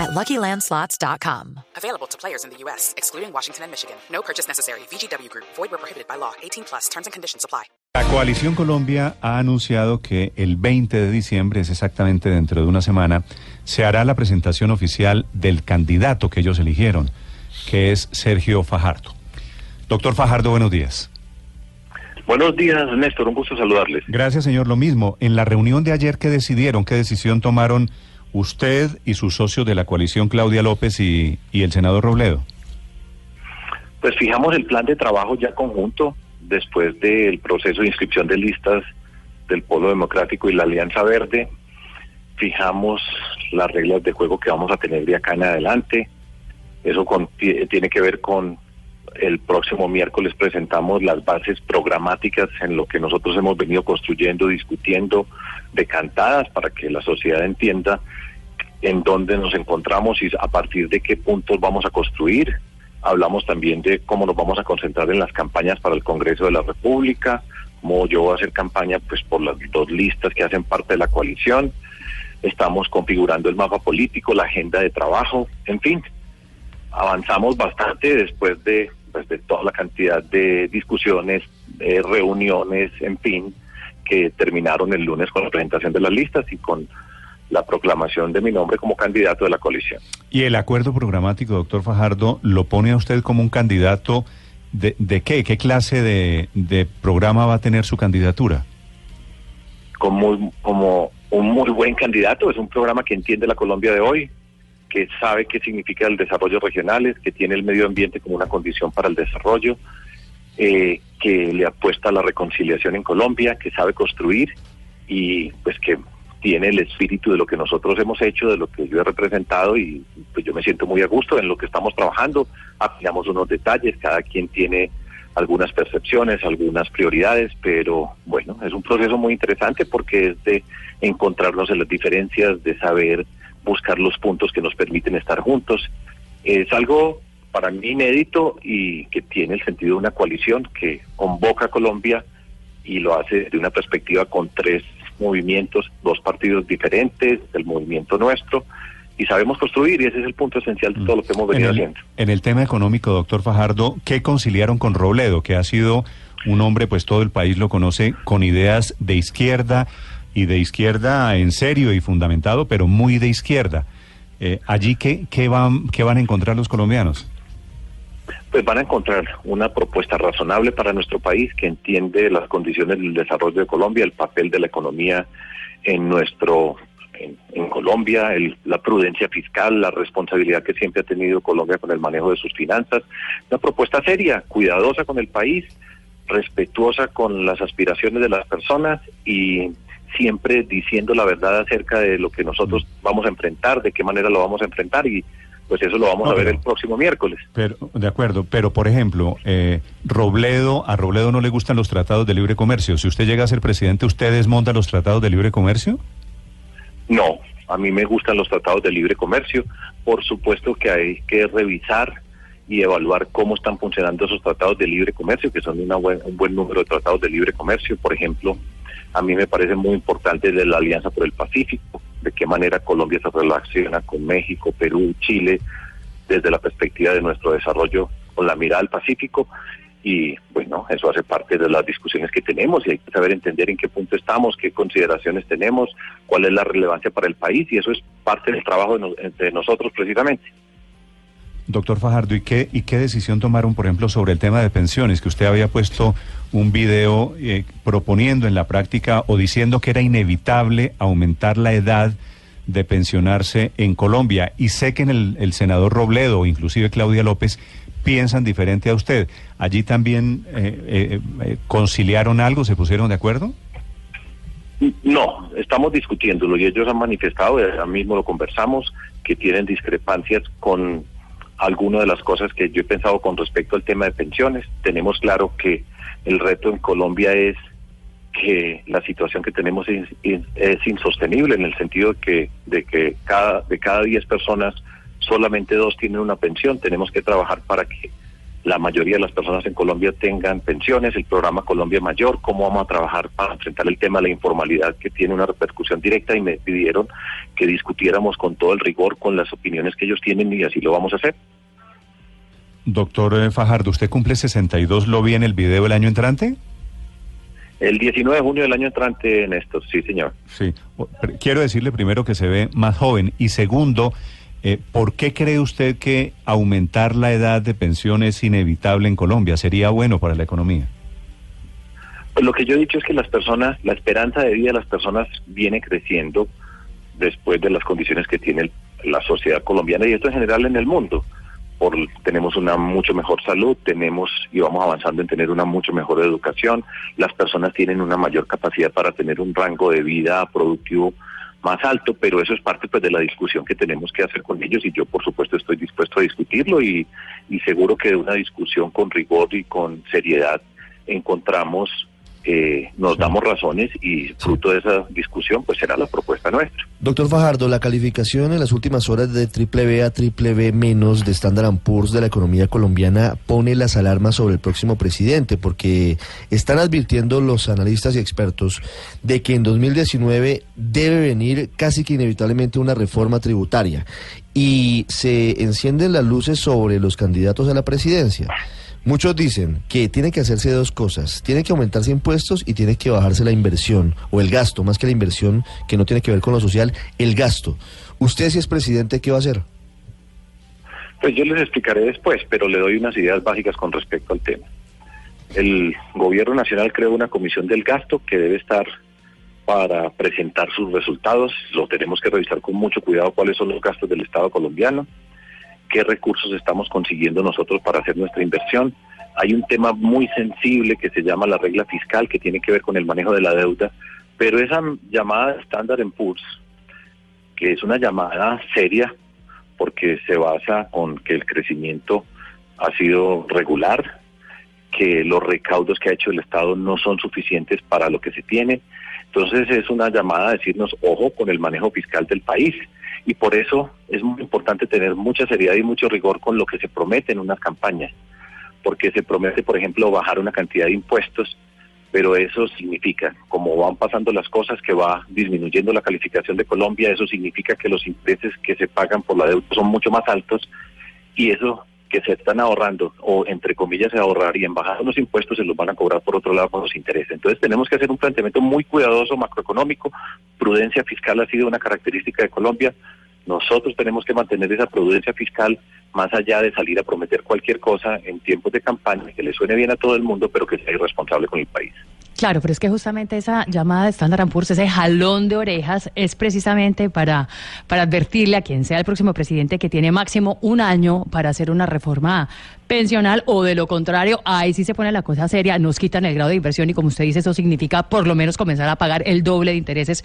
at LuckyLandSlots.com. Available to players in the U.S., excluding Washington and Michigan. No purchase necessary. VGW Group. Void where prohibited by law. 18 plus. Terms and conditions apply. La Coalición Colombia ha anunciado que el 20 de diciembre, es exactamente dentro de una semana, se hará la presentación oficial del candidato que ellos eligieron, que es Sergio Fajardo. Doctor Fajardo, buenos días. Buenos días, Néstor. Un gusto saludarles. Gracias, señor. Lo mismo. En la reunión de ayer, ¿qué decidieron? ¿Qué decisión tomaron usted y sus socios de la coalición, Claudia López y, el senador Robledo? Pues fijamos el plan de trabajo ya conjunto después del proceso de inscripción de listas del Polo Democrático y la Alianza Verde. Fijamos las reglas de juego que vamos a tener de acá en adelante. Eso con, tiene que ver con el próximo miércoles presentamos las bases programáticas en lo que nosotros hemos venido construyendo, discutiendo, decantadas para que la sociedad entienda en dónde nos encontramos y a partir de qué puntos vamos a construir. Hablamos también de cómo nos vamos a concentrar en las campañas para el Congreso de la República, cómo yo voy a hacer campaña pues por las dos listas que hacen parte de la coalición. Estamos configurando el mapa político, la agenda de trabajo, en fin. Avanzamos bastante después de, pues, de toda la cantidad de discusiones, de reuniones, en fin, que terminaron el lunes con la presentación de las listas y con la proclamación de mi nombre como candidato de la coalición. ¿Y el acuerdo programático, doctor Fajardo, lo pone a usted como un candidato de, de qué? ¿Qué clase de, de, programa va a tener su candidatura? Como, como un muy buen candidato, es un programa que entiende la Colombia de hoy, que sabe qué significa el desarrollo regionales, que tiene el medio ambiente como una condición para el desarrollo, eh, que le apuesta a la reconciliación en Colombia, que sabe construir y pues que tiene el espíritu de lo que nosotros hemos hecho, de lo que yo he representado y pues yo me siento muy a gusto en lo que estamos trabajando, afinamos unos detalles, cada quien tiene algunas percepciones, algunas prioridades, pero bueno, es un proceso muy interesante porque es de encontrarnos en las diferencias, de saber buscar los puntos que nos permiten estar juntos. Es algo para mí inédito y que tiene el sentido de una coalición que convoca a Colombia y lo hace de una perspectiva con tres movimientos, dos partidos diferentes, el movimiento nuestro, y sabemos construir, y ese es el punto esencial de todo lo que hemos venido en el, haciendo. En el tema económico, doctor Fajardo, ¿qué conciliaron con Robledo, que ha sido un hombre, pues todo el país lo conoce, con ideas de izquierda y de izquierda en serio y fundamentado, pero muy de izquierda? Eh, ¿Allí qué, qué, van, qué van a encontrar los colombianos? Pues van a encontrar una propuesta razonable para nuestro país que entiende las condiciones del desarrollo de Colombia, el papel de la economía en nuestro en, Colombia, el, la prudencia fiscal, la responsabilidad que siempre ha tenido Colombia con el manejo de sus finanzas, una propuesta seria, cuidadosa con el país, respetuosa con las aspiraciones de las personas y siempre diciendo la verdad acerca de lo que nosotros vamos a enfrentar, de qué manera lo vamos a enfrentar y pues eso lo vamos no, a ver pero, el próximo miércoles. Pero, de acuerdo, pero por ejemplo, eh, Robledo, a Robledo no le gustan los tratados de libre comercio. Si usted llega a ser presidente, ¿usted desmonta los tratados de libre comercio? No, a mí me gustan los tratados de libre comercio. Por supuesto que hay que revisar y evaluar cómo están funcionando esos tratados de libre comercio, que son una buen, un buen número de tratados de libre comercio. Por ejemplo, a mí me parece muy importante de la Alianza por el Pacífico, de qué manera Colombia se relaciona con México, Perú, Chile, desde la perspectiva de nuestro desarrollo con la mirada al Pacífico. Y bueno, eso hace parte de las discusiones que tenemos y hay que saber entender en qué punto estamos, qué consideraciones tenemos, cuál es la relevancia para el país y eso es parte del trabajo de, de nosotros precisamente. Doctor Fajardo, ¿y qué, ¿y qué decisión tomaron, por ejemplo, sobre el tema de pensiones? Que usted había puesto un video eh, proponiendo en la práctica o diciendo que era inevitable aumentar la edad de pensionarse en Colombia. Y sé que en el, senador Robledo inclusive Claudia López piensan diferente a usted. ¿Allí también eh, eh, conciliaron algo? ¿Se pusieron de acuerdo? No, estamos discutiéndolo y ellos han manifestado, ahora mismo lo conversamos, que tienen discrepancias con algunas de las cosas que yo he pensado con respecto al tema de pensiones. Tenemos claro que El reto en Colombia es que la situación que tenemos es, insostenible en el sentido de que, de que cada, de cada 10 personas solamente dos tienen una pensión. Tenemos que trabajar para que la mayoría de las personas en Colombia tengan pensiones, el programa Colombia Mayor, cómo vamos a trabajar para enfrentar el tema de la informalidad que tiene una repercusión directa y me pidieron que discutiéramos con todo el rigor, con las opiniones que ellos tienen y así lo vamos a hacer. Doctor eh, Fajardo, ¿usted cumple 62? ¿Lo vi en el video el año entrante? El 19 de junio del año entrante, Néstor, sí, señor. Sí, quiero decirle primero que se ve más joven y segundo, eh, ¿por qué cree usted que aumentar la edad de pensión es inevitable en Colombia? ¿Sería bueno para la economía? Pues lo que yo he dicho es que las personas, la esperanza de vida de las personas viene creciendo después de las condiciones que tiene la sociedad colombiana y esto en general en el mundo tenemos una mucho mejor salud, tenemos y vamos avanzando en tener una mucho mejor educación, las personas tienen una mayor capacidad para tener un rango de vida productivo más alto, pero eso es parte pues de la discusión que tenemos que hacer con ellos y yo por supuesto estoy dispuesto a discutirlo y, y seguro que de una discusión con rigor y con seriedad encontramos eh, nos damos razones y fruto de esa discusión pues será la propuesta nuestra. Doctor Fajardo, la calificación en las últimas horas de triple B a triple B menos de Standard Poor's de la economía colombiana pone las alarmas sobre el próximo presidente porque están advirtiendo los analistas y expertos de que en 2019 debe venir casi que inevitablemente una reforma tributaria y se encienden las luces sobre los candidatos a la presidencia. Muchos dicen que tiene que hacerse dos cosas. Tiene que aumentarse impuestos y tiene que bajarse la inversión o el gasto, más que la inversión que no tiene que ver con lo social, el gasto. Usted si es presidente, ¿qué va a hacer? Pues yo les explicaré después, pero le doy unas ideas básicas con respecto al tema. El gobierno nacional creó una comisión del gasto que debe estar para presentar sus resultados. Lo tenemos que revisar con mucho cuidado cuáles son los gastos del Estado colombiano qué recursos estamos consiguiendo nosotros para hacer nuestra inversión. Hay un tema muy sensible que se llama la regla fiscal, que tiene que ver con el manejo de la deuda, pero esa llamada estándar en PURS, que es una llamada seria, porque se basa con que el crecimiento ha sido regular, que los recaudos que ha hecho el Estado no son suficientes para lo que se tiene. Entonces es una llamada a decirnos, ojo con el manejo fiscal del país y por eso es muy importante tener mucha seriedad y mucho rigor con lo que se promete en unas campañas, porque se promete, por ejemplo, bajar una cantidad de impuestos, pero eso significa, como van pasando las cosas, que va disminuyendo la calificación de Colombia, eso significa que los intereses que se pagan por la deuda son mucho más altos y eso que se están ahorrando, o entre comillas se ahorrarían, bajando los impuestos, se los van a cobrar por otro lado con los intereses. Entonces tenemos que hacer un planteamiento muy cuidadoso macroeconómico. Prudencia fiscal ha sido una característica de Colombia. Nosotros tenemos que mantener esa prudencia fiscal más allá de salir a prometer cualquier cosa en tiempos de campaña que le suene bien a todo el mundo, pero que sea irresponsable con el país. Claro, pero es que justamente esa llamada de Standard Poor's, ese jalón de orejas, es precisamente para, para advertirle a quien sea el próximo presidente que tiene máximo un año para hacer una reforma pensional o de lo contrario, ahí sí se pone la cosa seria, nos quitan el grado de inversión y como usted dice, eso significa por lo menos comenzar a pagar el doble de intereses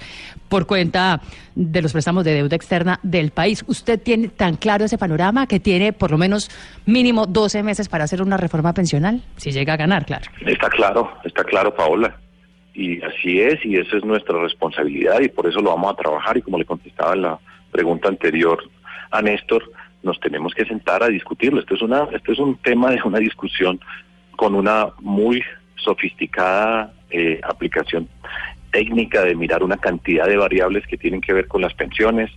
por cuenta de los préstamos de deuda externa del país. ¿Usted tiene tan claro ese panorama que tiene por lo menos mínimo 12 meses para hacer una reforma pensional? Si llega a ganar, claro. Está claro, está claro, Paola y así es, y eso es nuestra responsabilidad, y por eso lo vamos a trabajar, y como le contestaba en la pregunta anterior a Néstor, nos tenemos que sentar a discutirlo. Esto es, una, esto es un tema de una discusión con una muy sofisticada eh, aplicación técnica de mirar una cantidad de variables que tienen que ver con las pensiones,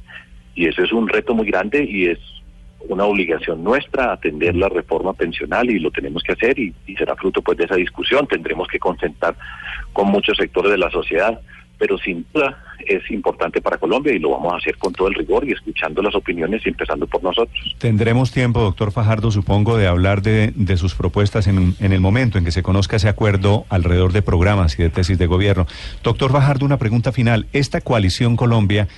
y eso es un reto muy grande y es una obligación nuestra atender la reforma pensional y lo tenemos que hacer y, será fruto pues de esa discusión. Tendremos que concentrar con muchos sectores de la sociedad, pero sin duda es importante para Colombia y lo vamos a hacer con todo el rigor y escuchando las opiniones y empezando por nosotros. Tendremos tiempo, doctor Fajardo, supongo, de hablar de, de sus propuestas en, en el momento en que se conozca ese acuerdo alrededor de programas y de tesis de gobierno. Doctor Fajardo, una pregunta final. Esta coalición Colombia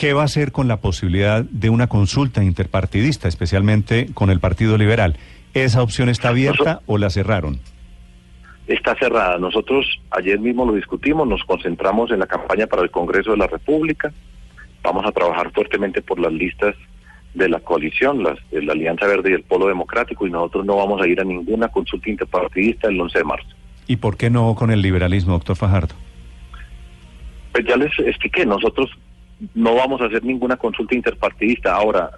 ¿Qué va a hacer con la posibilidad de una consulta interpartidista, especialmente con el Partido Liberal? ¿Esa opción está abierta o la cerraron? Está cerrada. Nosotros ayer mismo lo discutimos, nos concentramos en la campaña para el Congreso de la República. Vamos a trabajar fuertemente por las listas de la coalición, las de la Alianza Verde y el Polo Democrático, y nosotros no vamos a ir a ninguna consulta interpartidista el 11 de marzo. ¿Y por qué no con el liberalismo, doctor Fajardo? Pues ya les expliqué, nosotros no vamos a hacer ninguna consulta interpartidista. Ahora,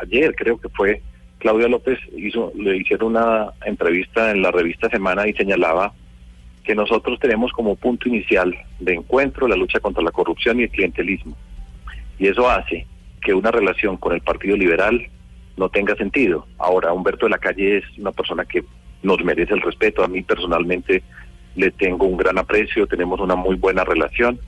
ayer creo que fue Claudia López hizo, le hicieron una entrevista en la revista Semana y señalaba que nosotros tenemos como punto inicial de encuentro la lucha contra la corrupción y el clientelismo. Y eso hace que una relación con el Partido Liberal no tenga sentido. Ahora, Humberto de la Calle es una persona que nos merece el respeto. A mí personalmente le tengo un gran aprecio, tenemos una muy buena relación,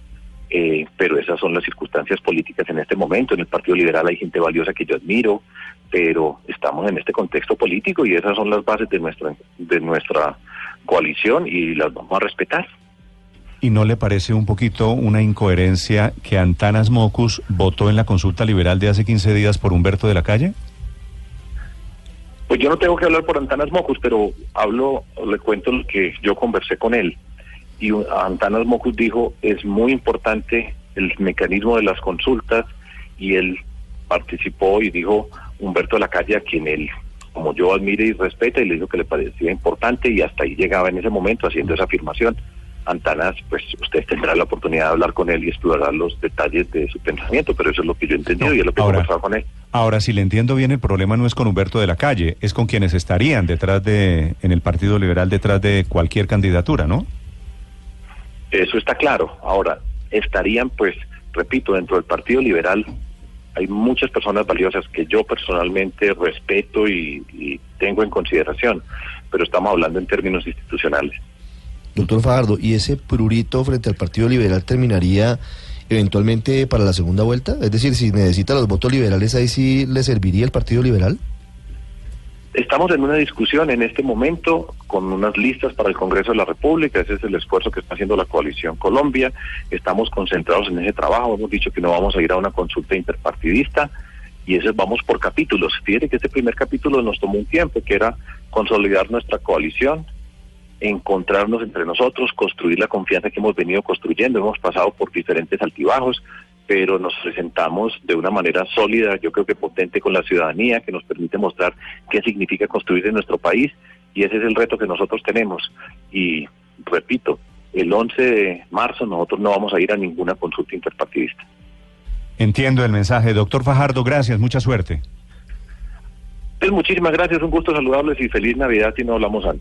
eh, pero esas son las circunstancias políticas en este momento. En el Partido Liberal hay gente valiosa que yo admiro, pero estamos en este contexto político y esas son las bases de nuestra, de nuestra coalición y las vamos a respetar. ¿Y no le parece un poquito una incoherencia que Antanas Mocus votó en la consulta liberal de hace 15 días por Humberto de la Calle? Pues yo no tengo que hablar por Antanas Mocus, pero hablo, le cuento lo que yo conversé con él. Y Antanas Mocus dijo, es muy importante el mecanismo de las consultas y él participó y dijo Humberto de la Calle, a quien él como yo admire y respeta, y le dijo que le parecía importante y hasta ahí llegaba en ese momento haciendo esa afirmación. Antanas, pues usted tendrá la oportunidad de hablar con él y explorar los detalles de su pensamiento, pero eso es lo que yo he entendido y es lo que he conversado con él. Ahora, si le entiendo bien, el problema no es con Humberto de la Calle, es con quienes estarían detrás de, en el Partido Liberal, detrás de cualquier candidatura, ¿no? Eso está claro. Ahora, estarían, pues, repito, dentro del Partido Liberal hay muchas personas valiosas que yo personalmente respeto y, tengo en consideración, pero estamos hablando en términos institucionales. Doctor Fajardo, ¿y ese prurito frente al Partido Liberal terminaría eventualmente para la segunda vuelta? Es decir, si necesita los votos liberales, ¿ahí sí le serviría el Partido Liberal? Estamos en una discusión en este momento con unas listas para el Congreso de la República, ese es el esfuerzo que está haciendo la coalición Colombia, estamos concentrados en ese trabajo, hemos dicho que no vamos a ir a una consulta interpartidista y ese vamos por capítulos. Fíjate que ese primer capítulo nos tomó un tiempo, que era consolidar nuestra coalición, encontrarnos entre nosotros, construir la confianza que hemos venido construyendo, hemos pasado por diferentes altibajos, pero nos presentamos de una manera sólida, yo creo que potente con la ciudadanía, que nos permite mostrar qué significa construir en nuestro país, y ese es el reto que nosotros tenemos. Y repito, el 11 de marzo nosotros no vamos a ir a ninguna consulta interpartidista. Entiendo el mensaje. Doctor Fajardo, gracias, mucha suerte. Pues muchísimas gracias, un gusto saludarles y feliz Navidad si no hablamos antes.